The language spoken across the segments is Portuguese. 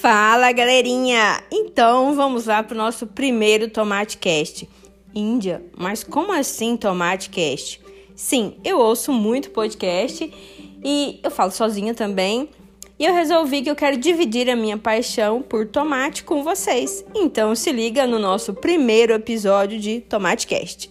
Fala galerinha! Então vamos lá para o nosso primeiro Tomate Cast. Índia, mas como assim Tomate Cast? Sim, eu ouço muito podcast e eu falo sozinha também. E eu resolvi que eu quero dividir a minha paixão por tomate com vocês. Então se liga no nosso primeiro episódio de Tomate Cast.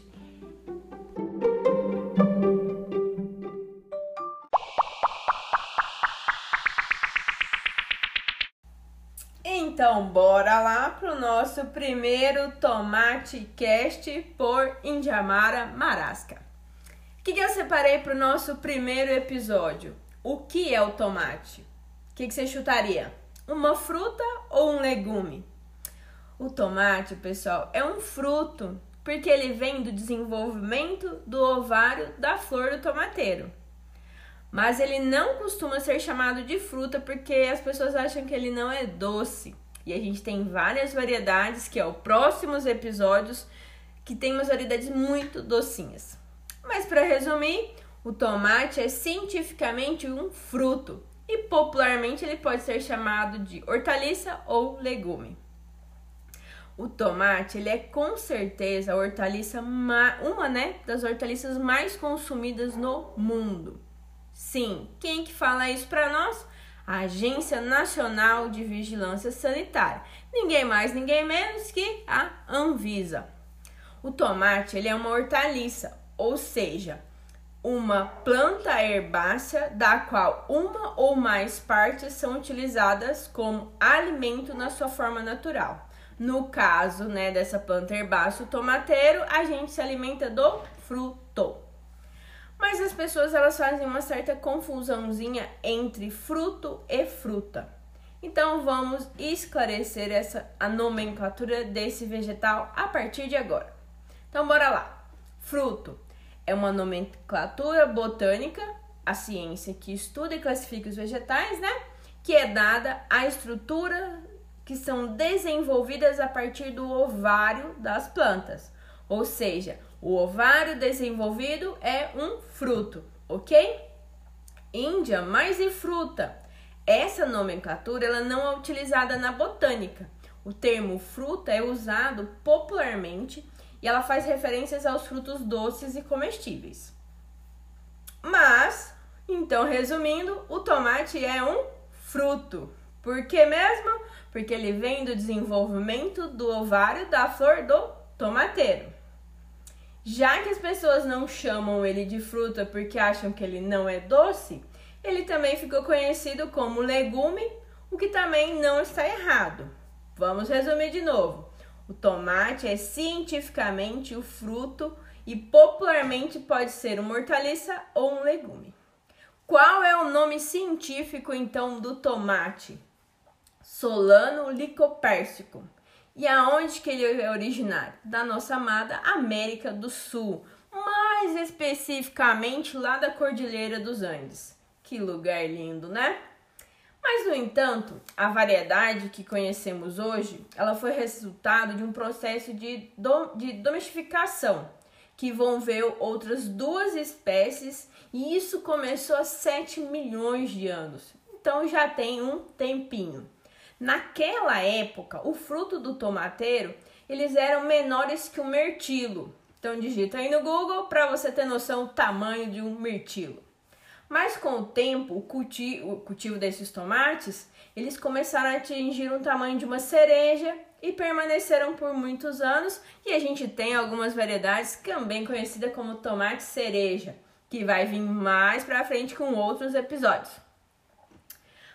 Então, bora lá pro nosso primeiro Tomate Cast por Indiamara Marasca. O que, que eu separei pro nosso primeiro episódio? O que é o tomate? O que, que você chutaria? Uma fruta ou um legume? O tomate, pessoal, é um fruto porque ele vem do desenvolvimento do ovário da flor do tomateiro. Mas ele não costuma ser chamado de fruta porque as pessoas acham que ele não é doce. E a gente tem várias variedades, que é o próximos episódios, que tem umas variedades muito docinhas. Mas para resumir, o tomate é cientificamente um fruto e popularmente ele pode ser chamado de hortaliça ou legume. O tomate, ele é com certeza a hortaliça uma, né, das hortaliças mais consumidas no mundo. Sim, quem que fala isso para nós? A Agência Nacional de Vigilância Sanitária. Ninguém mais, ninguém menos que a Anvisa. O tomate, ele é uma hortaliça, ou seja, uma planta herbácea da qual uma ou mais partes são utilizadas como alimento na sua forma natural. No caso, né, dessa planta herbácea, o tomateiro, a gente se alimenta do fruto. Mas as pessoas elas fazem uma certa confusãozinha entre fruto e fruta. Então vamos esclarecer essa a nomenclatura desse vegetal a partir de agora. Então bora lá. Fruto é uma nomenclatura botânica, a ciência que estuda e classifica os vegetais, né? Que é dada à estrutura que são desenvolvidas a partir do ovário das plantas. Ou seja, o ovário desenvolvido é um fruto, ok? Índia, mais e fruta. Essa nomenclatura ela não é utilizada na botânica. O termo fruta é usado popularmente e ela faz referências aos frutos doces e comestíveis. Mas, então resumindo, o tomate é um fruto. Por que mesmo? Porque ele vem do desenvolvimento do ovário da flor do tomateiro. Já que as pessoas não chamam ele de fruta porque acham que ele não é doce, ele também ficou conhecido como legume, o que também não está errado. Vamos resumir de novo. O tomate é cientificamente o fruto e popularmente pode ser uma hortaliça ou um legume. Qual é o nome científico então do tomate? Solano licopérsicum. E aonde que ele é originário? Da nossa amada América do Sul, mais especificamente lá da Cordilheira dos Andes. Que lugar lindo, né? Mas, no entanto, a variedade que conhecemos hoje, ela foi resultado de um processo de, dom, de domesticação, que envolveu outras duas espécies, e isso começou há 7 milhões de anos. Então já tem um tempinho. Naquela época, o fruto do tomateiro, eles eram menores que o mirtilo. Então digita aí no Google para você ter noção do tamanho de um mirtilo. Mas com o tempo, o cultivo, o cultivo desses tomates, eles começaram a atingir um tamanho de uma cereja e permaneceram por muitos anos. E a gente tem algumas variedades também conhecidas como tomate cereja, que vai vir mais para frente com outros episódios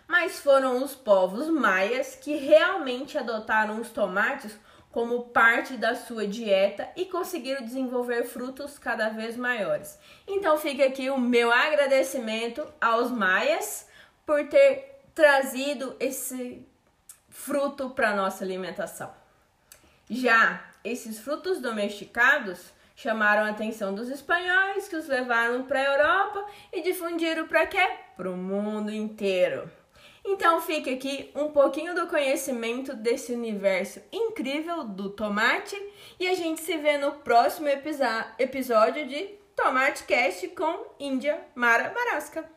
mas foram os povos maias que realmente adotaram os tomates como parte da sua dieta e conseguiram desenvolver frutos cada vez maiores. Então fica aqui o meu agradecimento aos maias por ter trazido esse fruto para nossa alimentação. Já esses frutos domesticados chamaram a atenção dos espanhóis que os levaram para a Europa e difundiram para quê? Para o mundo inteiro. Então fica aqui um pouquinho do conhecimento desse universo incrível do tomate e a gente se vê no próximo episódio de Tomate Cast com Índia Mara Marasca.